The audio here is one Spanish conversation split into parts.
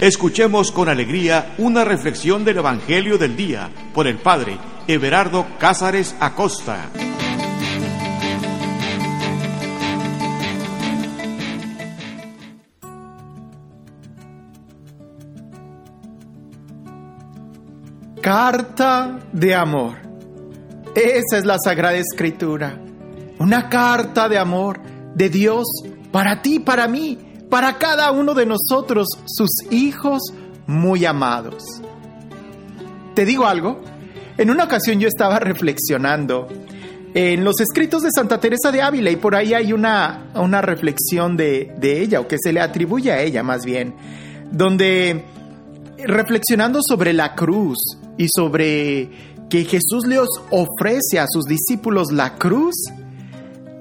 Escuchemos con alegría una reflexión del Evangelio del Día por el Padre Everardo Cázares Acosta. Carta de amor. Esa es la Sagrada Escritura. Una carta de amor de Dios para ti, para mí, para cada uno de nosotros, sus hijos muy amados. ¿Te digo algo? En una ocasión yo estaba reflexionando en los escritos de Santa Teresa de Ávila y por ahí hay una, una reflexión de, de ella, o que se le atribuye a ella más bien, donde reflexionando sobre la cruz y sobre que Jesús les ofrece a sus discípulos la cruz,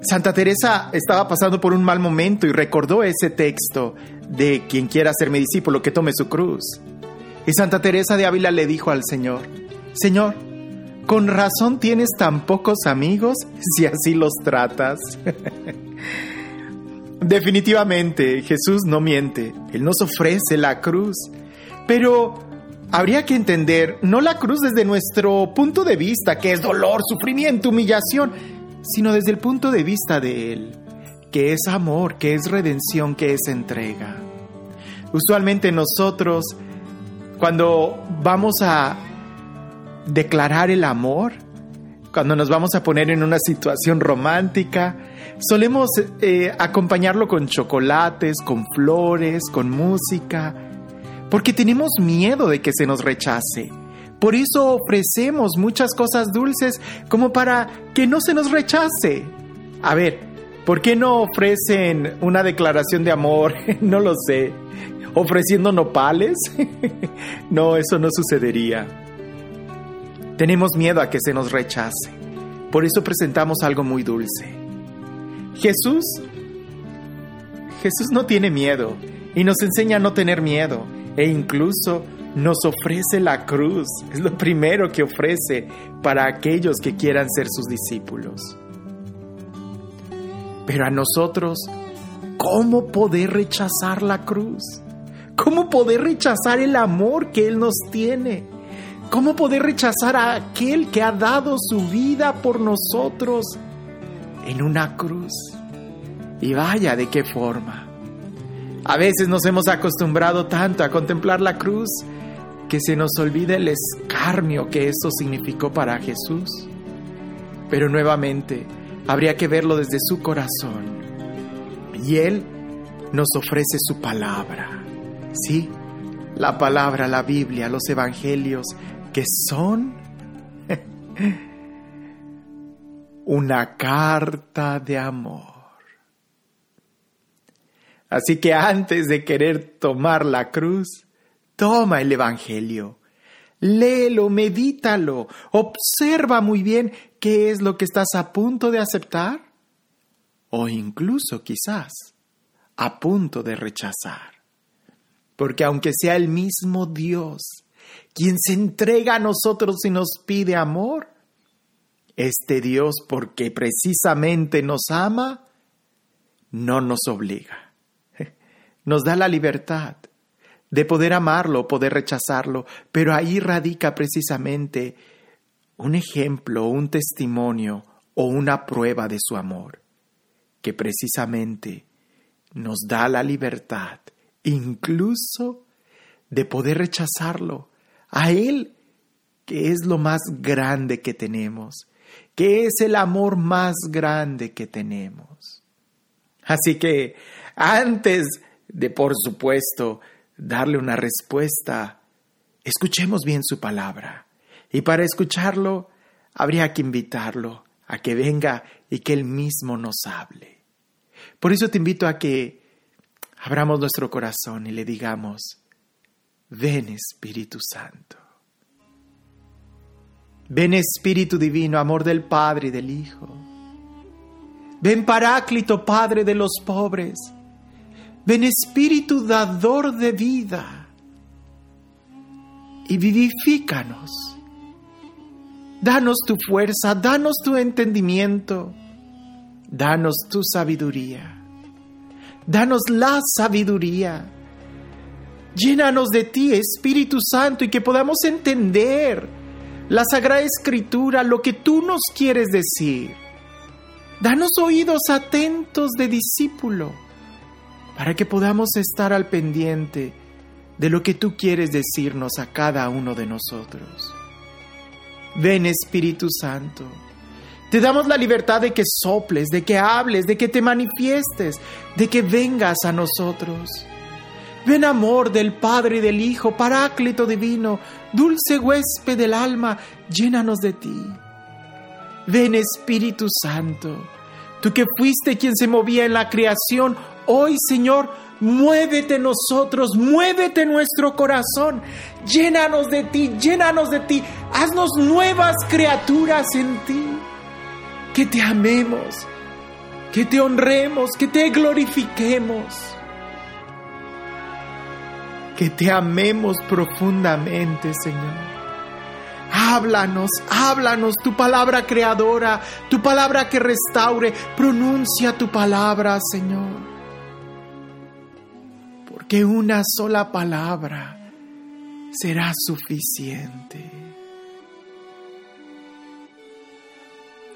Santa Teresa estaba pasando por un mal momento y recordó ese texto de quien quiera ser mi discípulo, que tome su cruz. Y Santa Teresa de Ávila le dijo al Señor, Señor, con razón tienes tan pocos amigos si así los tratas. Definitivamente, Jesús no miente, Él nos ofrece la cruz, pero habría que entender no la cruz desde nuestro punto de vista, que es dolor, sufrimiento, humillación, sino desde el punto de vista de Él, que es amor, que es redención, que es entrega. Usualmente nosotros, cuando vamos a declarar el amor, cuando nos vamos a poner en una situación romántica, solemos eh, acompañarlo con chocolates, con flores, con música, porque tenemos miedo de que se nos rechace por eso ofrecemos muchas cosas dulces como para que no se nos rechace. A ver, ¿por qué no ofrecen una declaración de amor? no lo sé. ¿Ofreciendo nopales? no, eso no sucedería. Tenemos miedo a que se nos rechace. Por eso presentamos algo muy dulce. Jesús, Jesús no tiene miedo y nos enseña a no tener miedo e incluso nos ofrece la cruz. Es lo primero que ofrece para aquellos que quieran ser sus discípulos. Pero a nosotros, ¿cómo poder rechazar la cruz? ¿Cómo poder rechazar el amor que Él nos tiene? ¿Cómo poder rechazar a aquel que ha dado su vida por nosotros en una cruz? Y vaya de qué forma. A veces nos hemos acostumbrado tanto a contemplar la cruz que se nos olvide el escarnio que eso significó para Jesús. Pero nuevamente, habría que verlo desde su corazón. Y Él nos ofrece su palabra. Sí, la palabra, la Biblia, los evangelios, que son una carta de amor. Así que antes de querer tomar la cruz, Toma el Evangelio, léelo, medítalo, observa muy bien qué es lo que estás a punto de aceptar o incluso quizás a punto de rechazar. Porque aunque sea el mismo Dios quien se entrega a nosotros y nos pide amor, este Dios, porque precisamente nos ama, no nos obliga. Nos da la libertad de poder amarlo, poder rechazarlo, pero ahí radica precisamente un ejemplo, un testimonio o una prueba de su amor, que precisamente nos da la libertad, incluso de poder rechazarlo, a Él, que es lo más grande que tenemos, que es el amor más grande que tenemos. Así que antes de, por supuesto, darle una respuesta, escuchemos bien su palabra. Y para escucharlo, habría que invitarlo a que venga y que él mismo nos hable. Por eso te invito a que abramos nuestro corazón y le digamos, ven Espíritu Santo. Ven Espíritu Divino, amor del Padre y del Hijo. Ven Paráclito, Padre de los pobres. Ven Espíritu dador de vida y vivifícanos. Danos tu fuerza, danos tu entendimiento, danos tu sabiduría. Danos la sabiduría. Llénanos de ti, Espíritu Santo, y que podamos entender la Sagrada Escritura, lo que tú nos quieres decir. Danos oídos atentos de discípulo, para que podamos estar al pendiente de lo que tú quieres decirnos a cada uno de nosotros. Ven Espíritu Santo. Te damos la libertad de que soples, de que hables, de que te manifiestes, de que vengas a nosotros. Ven amor del Padre y del Hijo, Paráclito divino, dulce huésped del alma, llénanos de ti. Ven Espíritu Santo, tú que fuiste quien se movía en la creación, hoy Señor, muévete nosotros, muévete nuestro corazón, llénanos de ti, llénanos de ti, haznos nuevas criaturas en ti, que te amemos, que te honremos, que te glorifiquemos, que te amemos profundamente, Señor. Háblanos, háblanos tu palabra creadora, tu palabra que restaure. Pronuncia tu palabra, Señor. Porque una sola palabra será suficiente.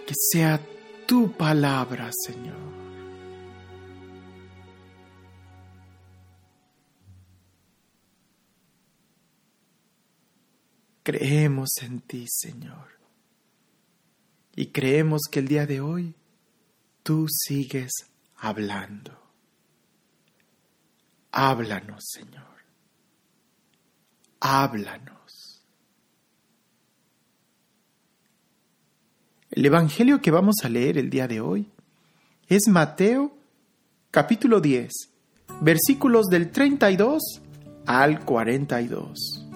Que sea tu palabra, Señor. Creemos en ti, Señor. Y creemos que el día de hoy tú sigues hablando. Háblanos, Señor. Háblanos. El Evangelio que vamos a leer el día de hoy es Mateo capítulo 10, versículos del 32 al 42.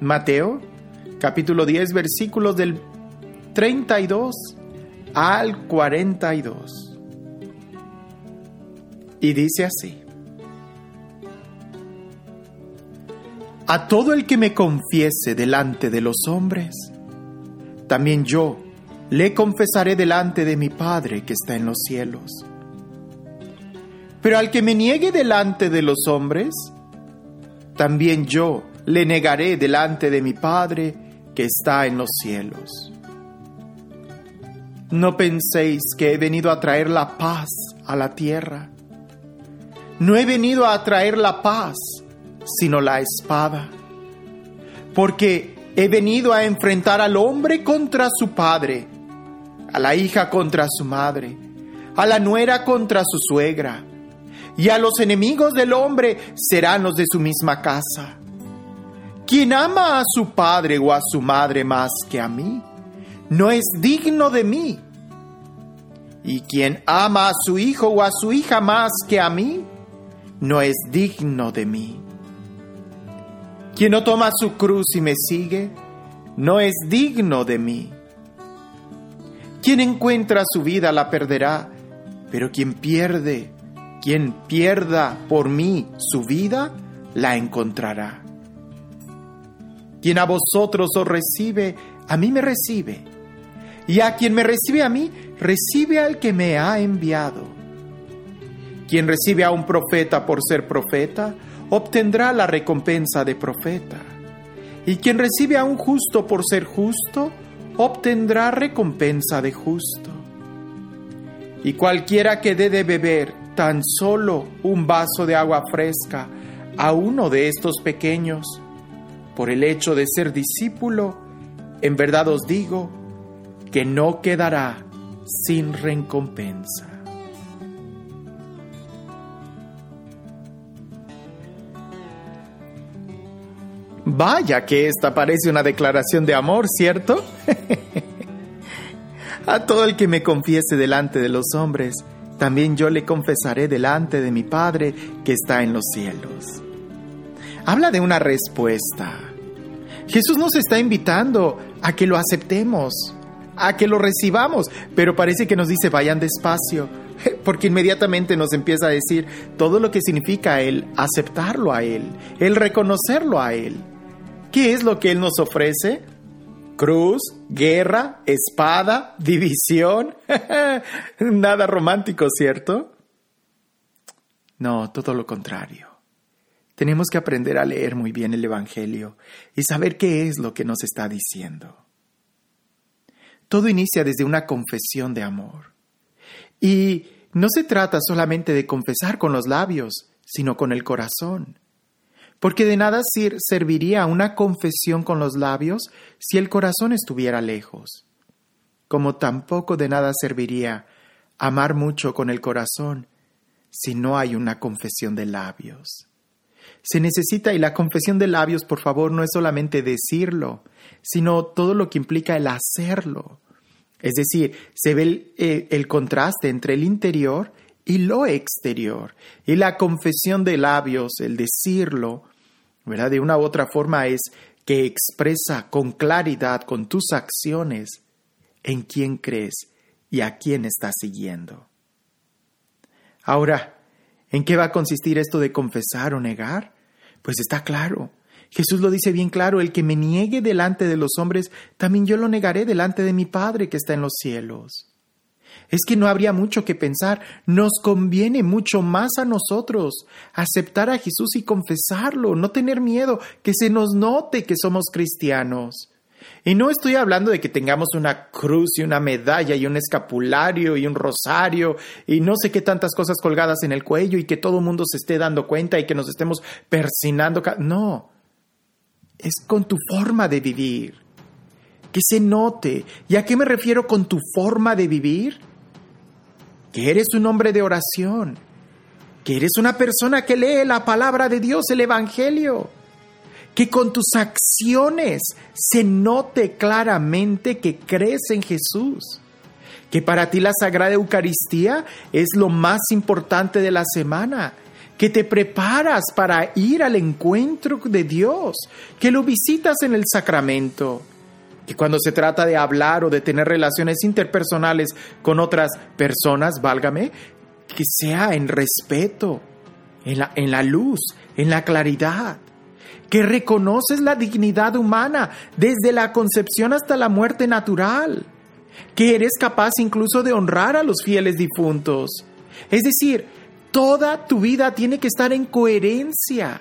Mateo, capítulo 10, versículos del 32 al 42. Y dice así. A todo el que me confiese delante de los hombres, también yo le confesaré delante de mi Padre que está en los cielos. Pero al que me niegue delante de los hombres, también yo le negaré delante de mi Padre que está en los cielos. No penséis que he venido a traer la paz a la tierra. No he venido a traer la paz, sino la espada. Porque he venido a enfrentar al hombre contra su padre, a la hija contra su madre, a la nuera contra su suegra, y a los enemigos del hombre serán los de su misma casa. Quien ama a su padre o a su madre más que a mí, no es digno de mí. Y quien ama a su hijo o a su hija más que a mí, no es digno de mí. Quien no toma su cruz y me sigue, no es digno de mí. Quien encuentra su vida la perderá, pero quien pierde, quien pierda por mí su vida, la encontrará. Quien a vosotros os recibe, a mí me recibe. Y a quien me recibe a mí, recibe al que me ha enviado. Quien recibe a un profeta por ser profeta, obtendrá la recompensa de profeta. Y quien recibe a un justo por ser justo, obtendrá recompensa de justo. Y cualquiera que dé de beber tan solo un vaso de agua fresca a uno de estos pequeños, por el hecho de ser discípulo, en verdad os digo que no quedará sin recompensa. Vaya que esta parece una declaración de amor, ¿cierto? A todo el que me confiese delante de los hombres, también yo le confesaré delante de mi Padre que está en los cielos habla de una respuesta. Jesús nos está invitando a que lo aceptemos, a que lo recibamos, pero parece que nos dice vayan despacio, porque inmediatamente nos empieza a decir todo lo que significa el aceptarlo a Él, el reconocerlo a Él. ¿Qué es lo que Él nos ofrece? Cruz, guerra, espada, división. Nada romántico, ¿cierto? No, todo lo contrario Tenemos que aprender a leer muy bien el Evangelio y saber qué es lo que nos está diciendo. Todo inicia desde una confesión de amor. Y no se trata solamente de confesar con los labios, sino con el corazón. Porque de nada serviría una confesión con los labios si el corazón estuviera lejos. Como tampoco de nada serviría amar mucho con el corazón si no hay una confesión de labios. Se necesita, y la confesión de labios, por favor, no es solamente decirlo, sino todo lo que implica el hacerlo. Es decir, se ve el, eh, el, contraste entre el interior y lo exterior. Y la confesión de labios, el decirlo, ¿verdad? De una u otra forma es que expresa con claridad, con tus acciones, en quién crees y a quién estás siguiendo. Ahora, ¿en qué va a consistir esto de confesar o negar? Pues está claro. Jesús lo dice bien claro, el que me niegue delante de los hombres, también yo lo negaré delante de mi Padre que está en los cielos. Es que no habría mucho que pensar, nos conviene mucho más a nosotros aceptar a Jesús y confesarlo, no tener miedo, que se nos note que somos cristianos. Y no estoy hablando de que tengamos una cruz y una medalla y un escapulario y un rosario y no sé qué tantas cosas colgadas en el cuello y que todo el mundo se esté dando cuenta y que nos estemos persinando. No, es con tu forma de vivir. Que se note. ¿Y a qué me refiero con tu forma de vivir? Que eres un hombre de oración. Que eres una persona que lee la palabra de Dios, el Evangelio que con tus acciones se note claramente que crees en Jesús, que para ti la Sagrada Eucaristía es lo más importante de la semana, que te preparas para ir al encuentro de Dios, que lo visitas en el sacramento, que cuando se trata de hablar o de tener relaciones interpersonales con otras personas, válgame, que sea en respeto, en la, en la luz, en la claridad que reconoces la dignidad humana desde la concepción hasta la muerte natural, que eres capaz incluso de honrar a los fieles difuntos. Es decir, toda tu vida tiene que estar en coherencia.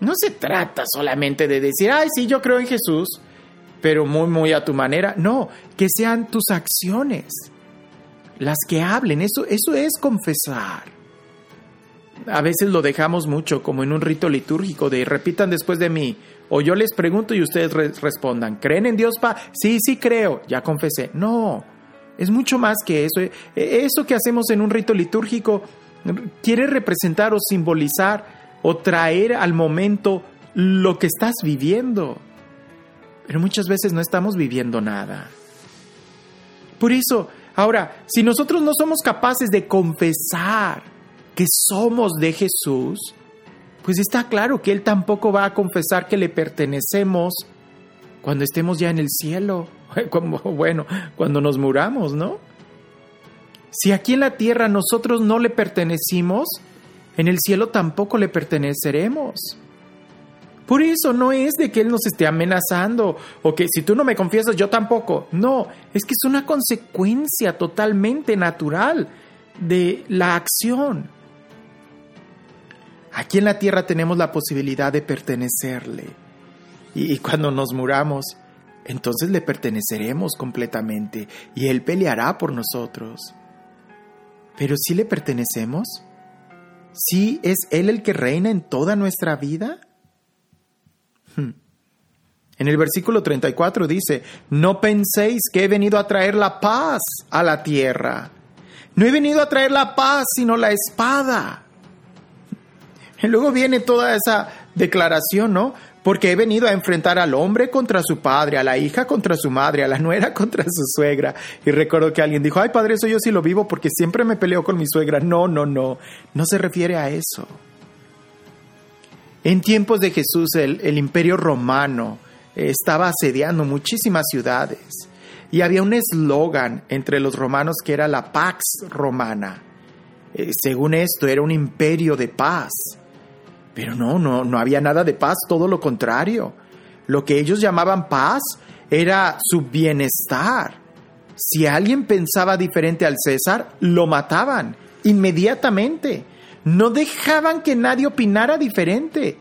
No se trata solamente de decir, ay, sí, yo creo en Jesús, pero muy, muy a tu manera. No, que sean tus acciones las que hablen. Eso, eso es confesar a veces lo dejamos mucho como en un rito litúrgico de repitan después de mí o yo les pregunto y ustedes respondan, ¿creen en Dios, pa? Sí, sí creo, ya confesé. No, es mucho más que eso. E, eso que hacemos en un rito litúrgico quiere representar o simbolizar o traer al momento lo que estás viviendo. Pero muchas veces no estamos viviendo nada. Por eso, ahora, si nosotros no somos capaces de confesar, que somos de Jesús, pues está claro que Él tampoco va a confesar que le pertenecemos cuando estemos ya en el cielo, bueno, cuando nos muramos, ¿no? Si aquí en la tierra nosotros no le pertenecimos, en el cielo tampoco le perteneceremos. Por eso no es de que Él nos esté amenazando o que si tú no me confiesas yo tampoco. No, es que es una consecuencia totalmente natural de la acción. Aquí en la tierra tenemos la posibilidad de pertenecerle. Y, cuando nos muramos, entonces le perteneceremos completamente y Él peleará por nosotros. Pero si le pertenecemos, ¿sí es Él el que reina en toda nuestra vida? Hmm. En el versículo 34 dice, no penséis que he venido a traer la paz a la tierra. No he venido a traer la paz, sino la espada. Y luego viene toda esa declaración, ¿no? Porque he venido a enfrentar al hombre contra su padre, a la hija contra su madre, a la nuera contra su suegra. Y recuerdo que alguien dijo, ay padre, eso yo sí lo vivo porque siempre me peleo con mi suegra. No, no, no, no se refiere a eso. En tiempos de Jesús el, imperio romano estaba asediando muchísimas ciudades y había un eslogan entre los romanos que era la Pax Romana. Eh, según esto, era un imperio de paz. Pero no, no, no había nada de paz, todo lo contrario. Lo que ellos llamaban paz era su bienestar. Si alguien pensaba diferente al César, lo mataban inmediatamente. No dejaban que nadie opinara diferente.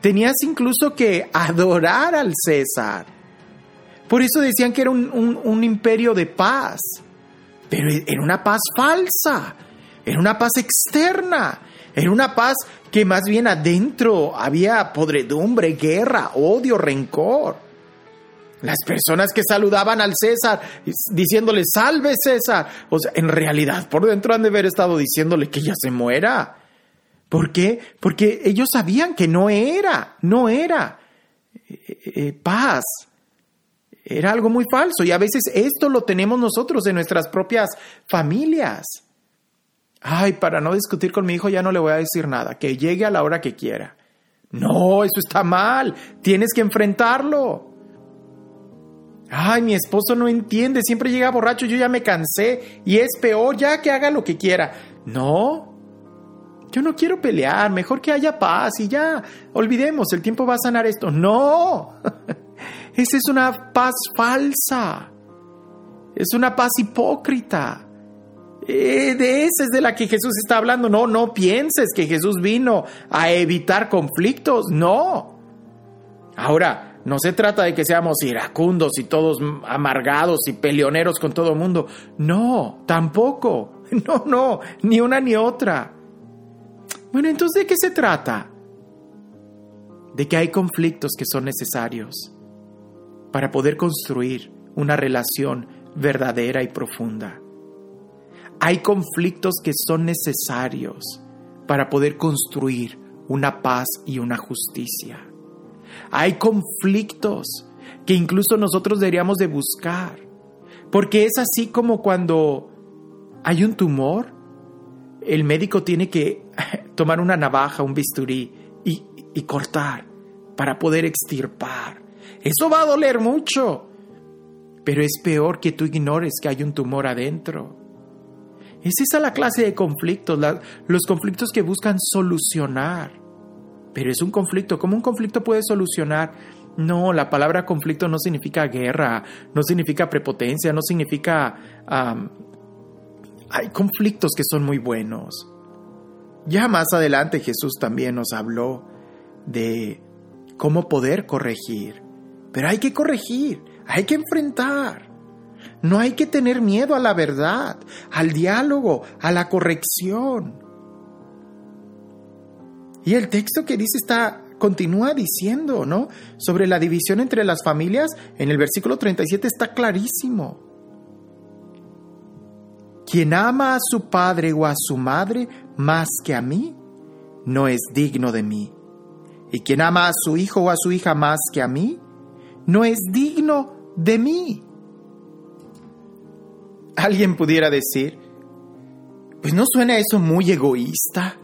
Tenías incluso que adorar al César. Por eso decían que era un, imperio de paz. Pero era una paz falsa. Era una paz externa. Era una paz que más bien adentro había podredumbre, guerra, odio, rencor. Las personas que saludaban al César diciéndole, salve César. O sea, en realidad por dentro han de haber estado diciéndole que ya se muera. ¿Por qué? Porque ellos sabían que no era, no era eh, eh, paz. Era algo muy falso y a veces esto lo tenemos nosotros en nuestras propias familias. Ay, para no discutir con mi hijo ya no le voy a decir nada, que llegue a la hora que quiera. No, eso está mal, tienes que enfrentarlo. Ay, mi esposo no entiende, siempre llega borracho, yo ya me cansé y es peor, ya que haga lo que quiera. No, yo no quiero pelear, mejor que haya paz y ya, olvidemos, el tiempo va a sanar esto. No, esa es una paz falsa, es una paz hipócrita. Eh, de esa es de la que Jesús está hablando. No, no pienses que Jesús vino a evitar conflictos, no. Ahora, no se trata de que seamos iracundos y todos amargados y peleoneros con todo el mundo. No, tampoco. No, no, ni una ni otra. Bueno, entonces, ¿de qué se trata? De que hay conflictos que son necesarios para poder construir una relación verdadera y profunda. Hay conflictos que son necesarios para poder construir una paz y una justicia. Hay conflictos que incluso nosotros deberíamos de buscar, porque es así como cuando hay un tumor, el médico tiene que tomar una navaja, un bisturí y, cortar para poder extirpar. Eso va a doler mucho, pero es peor que tú ignores que hay un tumor adentro. Es esa la clase de conflictos, los conflictos que buscan solucionar. Pero es un conflicto. ¿Cómo un conflicto puede solucionar? No, la palabra conflicto no significa guerra, no significa prepotencia, no significa... hay conflictos que son muy buenos. Ya más adelante Jesús también nos habló de cómo poder corregir. Pero hay que corregir, hay que enfrentar. No hay que tener miedo a la verdad, al diálogo, a la corrección. Y el texto que dice está continúa diciendo, ¿no? Sobre la división entre las familias, en el versículo 37 está clarísimo. Quien ama a su padre o a su madre más que a mí, no es digno de mí. Y quien ama a su hijo o a su hija más que a mí, no es digno de mí. Alguien pudiera decir, pues no suena eso muy egoísta,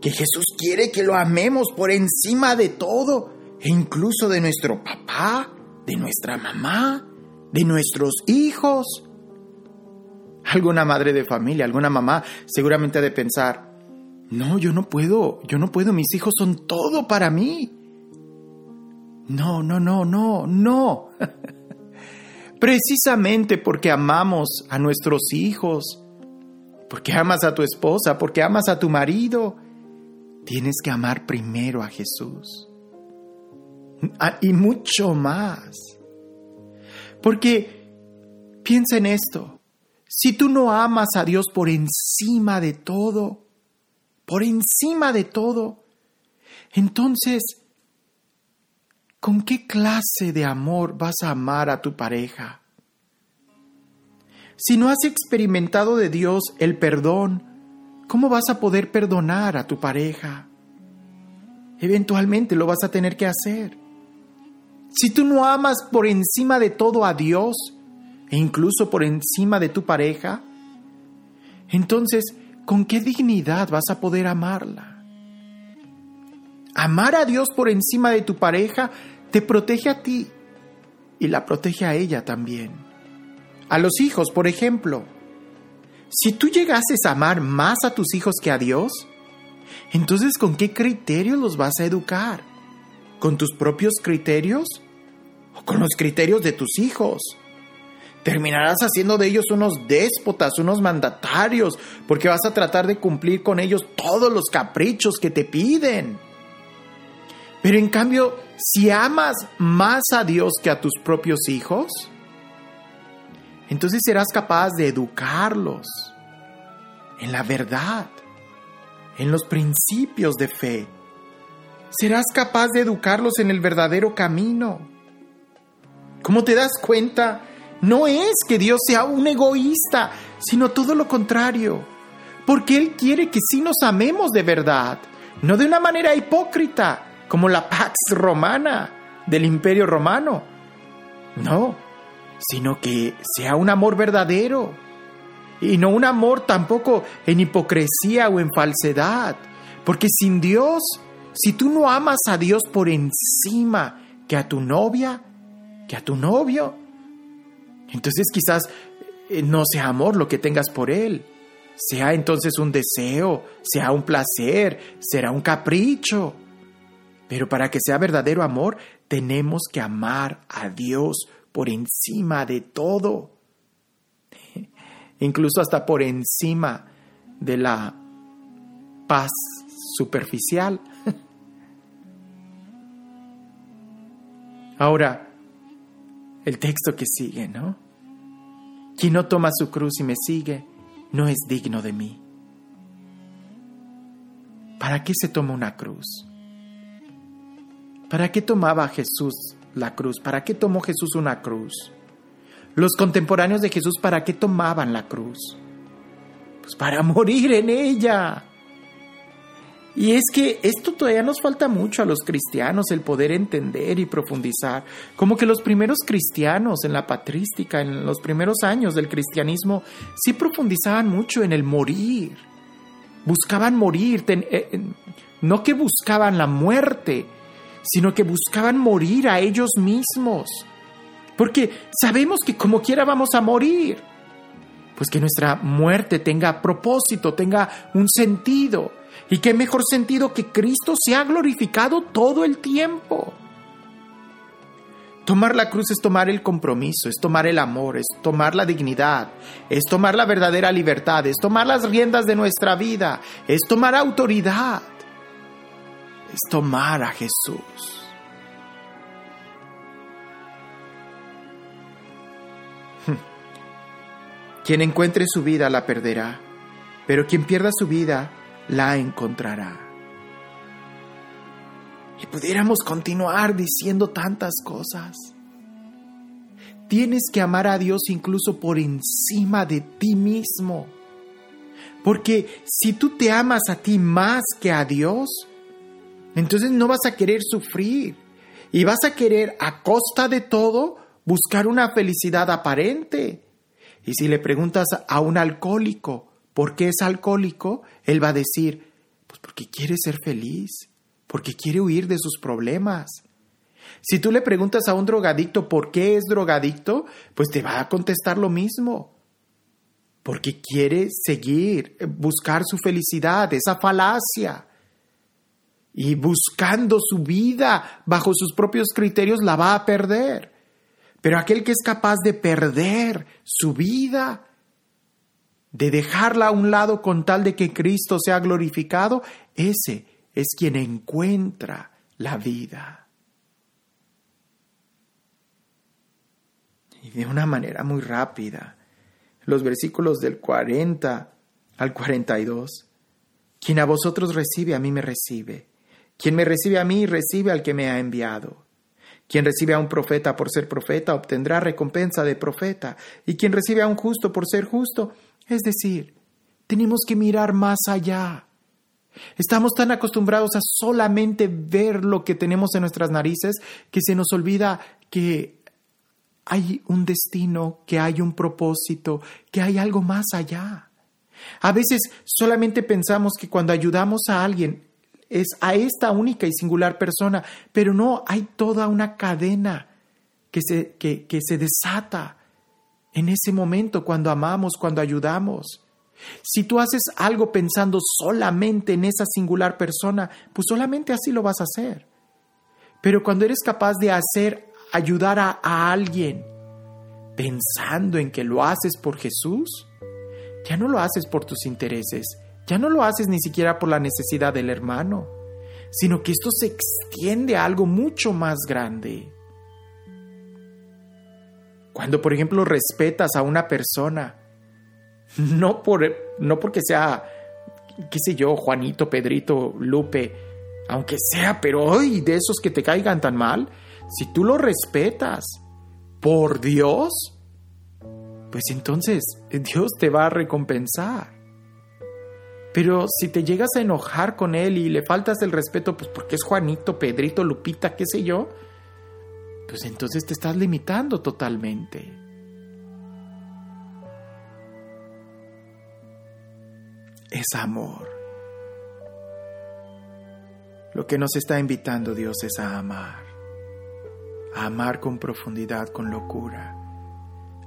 que Jesús quiere que lo amemos por encima de todo, e incluso de nuestro papá, de nuestra mamá, de nuestros hijos. Alguna madre de familia, alguna mamá seguramente ha de pensar, no, yo no puedo, yo no puedo, mis hijos son todo para mí. No, no, no, no, no. Precisamente porque amamos a nuestros hijos, porque amas a tu esposa, porque amas a tu marido, tienes que amar primero a Jesús. Ah, y mucho más. Porque piensa en esto. Si tú no amas a Dios por encima de todo, por encima de todo, entonces, ¿con qué clase de amor vas a amar a tu pareja? Si no has experimentado de Dios el perdón, ¿cómo vas a poder perdonar a tu pareja? Eventualmente lo vas a tener que hacer. Si tú no amas por encima de todo a Dios, e incluso por encima de tu pareja, entonces, ¿con qué dignidad vas a poder amarla? Amar a Dios por encima de tu pareja te protege a ti y la protege a ella también. A los hijos, por ejemplo. Si tú llegases a amar más a tus hijos que a Dios, entonces ¿con qué criterios los vas a educar? ¿Con tus propios criterios? ¿O con los criterios de tus hijos? Terminarás haciendo de ellos unos déspotas, unos mandatarios, porque vas a tratar de cumplir con ellos todos los caprichos que te piden. Pero en cambio, si amas más a Dios que a tus propios hijos, entonces serás capaz de educarlos en la verdad, en los principios de fe. Serás capaz de educarlos en el verdadero camino. ¿Cómo te das cuenta? No es que Dios sea un egoísta, sino todo lo contrario. Porque Él quiere que sí nos amemos de verdad, no de una manera hipócrita, como la Pax Romana del Imperio Romano. No, sino que sea un amor verdadero y no un amor tampoco en hipocresía o en falsedad. Porque sin Dios, si tú no amas a Dios por encima que a tu novia, que a tu novio, entonces quizás eh, no sea amor lo que tengas por Él. Sea entonces un deseo, sea un placer, será un capricho. Pero para que sea verdadero amor, tenemos que amar a Dios por encima de todo, incluso hasta por encima de la paz superficial. Ahora, el texto que sigue, ¿no? Quien no toma su cruz y me sigue, no es digno de mí. ¿Para qué se toma una cruz? ¿Para qué tomaba Jesús la cruz. ¿Para qué tomó Jesús una cruz? Los contemporáneos de Jesús, ¿para qué tomaban la cruz? Pues para morir en ella. Y es que esto todavía nos falta mucho a los cristianos, el poder entender y profundizar. Como que los primeros cristianos en la patrística, en los primeros años del cristianismo, sí profundizaban mucho en el morir. Buscaban morir, eh, no que buscaban la muerte, sino que buscaban morir a ellos mismos. Porque sabemos que como quiera vamos a morir. Pues que nuestra muerte tenga propósito, tenga un sentido. Y qué mejor sentido que Cristo sea glorificado todo el tiempo. Tomar la cruz es tomar el compromiso, es tomar el amor, es tomar la dignidad, es tomar la verdadera libertad, es tomar las riendas de nuestra vida, es tomar autoridad es tomar a Jesús. Quien encuentre su vida la perderá, pero quien pierda su vida la encontrará. Y pudiéramos continuar diciendo tantas cosas. Tienes que amar a Dios incluso por encima de ti mismo. Porque si tú te amas a ti más que a Dios, entonces no vas a querer sufrir y vas a querer a costa de todo buscar una felicidad aparente. Y si le preguntas a un alcohólico por qué es alcohólico, él va a decir, pues porque quiere ser feliz, porque quiere huir de sus problemas. Si tú le preguntas a un drogadicto por qué es drogadicto, pues te va a contestar lo mismo. Porque quiere seguir, buscar su felicidad, esa falacia y buscando su vida bajo sus propios criterios la va a perder. Pero aquel que es capaz de perder su vida, de dejarla a un lado con tal de que Cristo sea glorificado, ese es quien encuentra la vida. Y de una manera muy rápida, los versículos del 40 al 42, quien a vosotros recibe, a mí me recibe quien me recibe a mí, recibe al que me ha enviado. Quien recibe a un profeta por ser profeta, obtendrá recompensa de profeta. Y quien recibe a un justo por ser justo, es decir, tenemos que mirar más allá. Estamos tan acostumbrados a solamente ver lo que tenemos en nuestras narices que se nos olvida que hay un destino, que hay un propósito, que hay algo más allá. A veces solamente pensamos que cuando ayudamos a alguien es a esta única y singular persona, pero no, hay toda una cadena que se, que, que se desata en ese momento cuando amamos, cuando ayudamos. Si tú haces algo pensando solamente en esa singular persona, pues solamente así lo vas a hacer. Pero cuando eres capaz de hacer, ayudar a, a alguien pensando en que lo haces por Jesús, ya no lo haces por tus intereses, ya no lo haces ni siquiera por la necesidad del hermano, sino que esto se extiende a algo mucho más grande. Cuando, por ejemplo, respetas a una persona, no, por, no porque sea, qué sé yo, Juanito, Pedrito, Lupe, aunque sea, pero hoy de esos que te caigan tan mal, si tú lo respetas por Dios, pues entonces Dios te va a recompensar. Pero si te llegas a enojar con él y le faltas el respeto, pues porque es Juanito, Pedrito, Lupita, qué sé yo, pues entonces te estás limitando totalmente. Es amor. Lo que nos está invitando Dios es a amar. A amar con profundidad, con locura.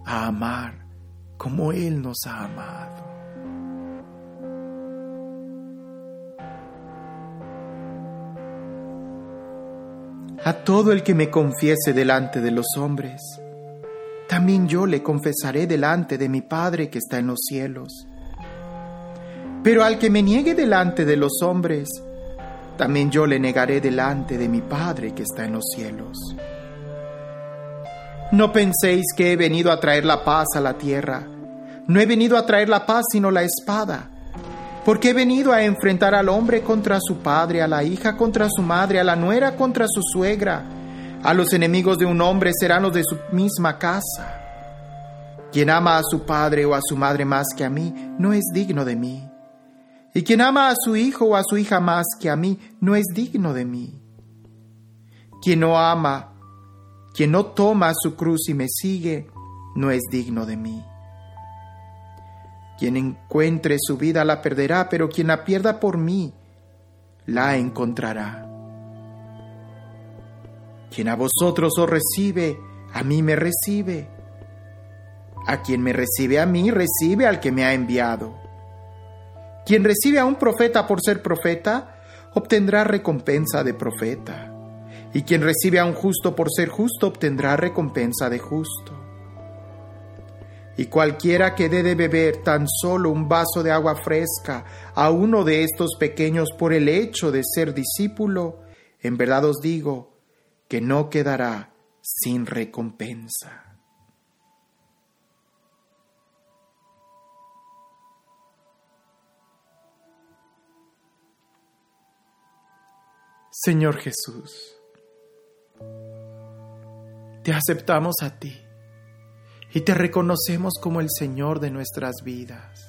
A amar como Él nos ha amado. A todo el que me confiese delante de los hombres. También yo le confesaré delante de mi Padre que está en los cielos. Pero al que me niegue delante de los hombres, también yo le negaré delante de mi Padre que está en los cielos. No penséis que he venido a traer la paz a la tierra. No he venido a traer la paz sino la espada porque he venido a enfrentar al hombre contra su padre, a la hija contra su madre, a la nuera contra su suegra. A los enemigos de un hombre serán los de su misma casa. Quien ama a su padre o a su madre más que a mí, no es digno de mí. Y quien ama a su hijo o a su hija más que a mí, no es digno de mí. Quien no ama, quien no toma su cruz y me sigue, no es digno de mí. Quien encuentre su vida la perderá, pero quien la pierda por mí, la encontrará. Quien a vosotros os recibe, a mí me recibe. A quien me recibe a mí, recibe al que me ha enviado. Quien recibe a un profeta por ser profeta, obtendrá recompensa de profeta. Y quien recibe a un justo por ser justo, obtendrá recompensa de justo y cualquiera que dé de beber tan solo un vaso de agua fresca a uno de estos pequeños por el hecho de ser discípulo, en verdad os digo que no quedará sin recompensa. Señor Jesús, te aceptamos a ti y te reconocemos como el Señor de nuestras vidas.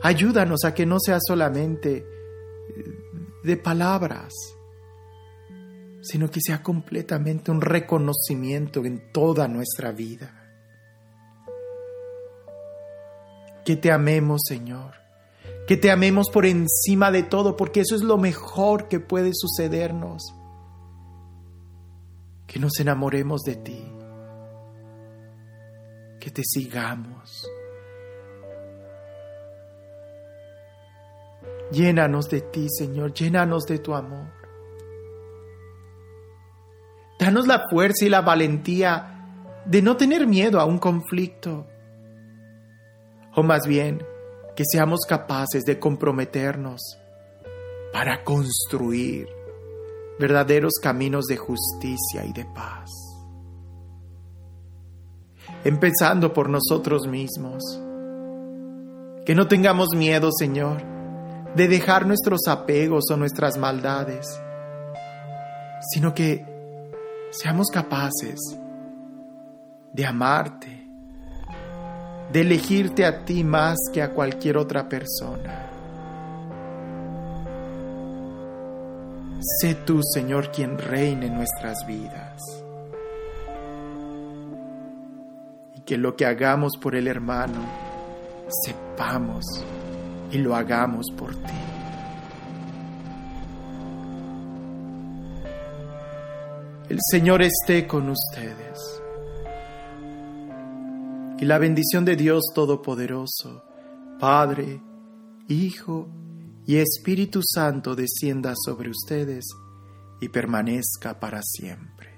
Ayúdanos a que no sea solamente eh, de palabras, sino que sea completamente un reconocimiento en toda nuestra vida. Que te amemos, Señor. Que te amemos por encima de todo, porque eso es lo mejor que puede sucedernos. Que nos enamoremos de ti que te sigamos. Llénanos de ti, Señor, llénanos de tu amor. Danos la fuerza y la valentía de no tener miedo a un conflicto, o más bien que seamos capaces de comprometernos para construir verdaderos caminos de justicia y de paz empezando por nosotros mismos. Que no tengamos miedo, Señor, de dejar nuestros apegos o nuestras maldades, sino que seamos capaces de amarte, de elegirte a ti más que a cualquier otra persona. Sé tú, Señor, quien reine en nuestras vidas. Que lo que hagamos por el hermano, sepamos y lo hagamos por ti. El Señor esté con ustedes. Y la bendición de Dios Todopoderoso, Padre, Hijo y Espíritu Santo descienda sobre ustedes y permanezca para siempre.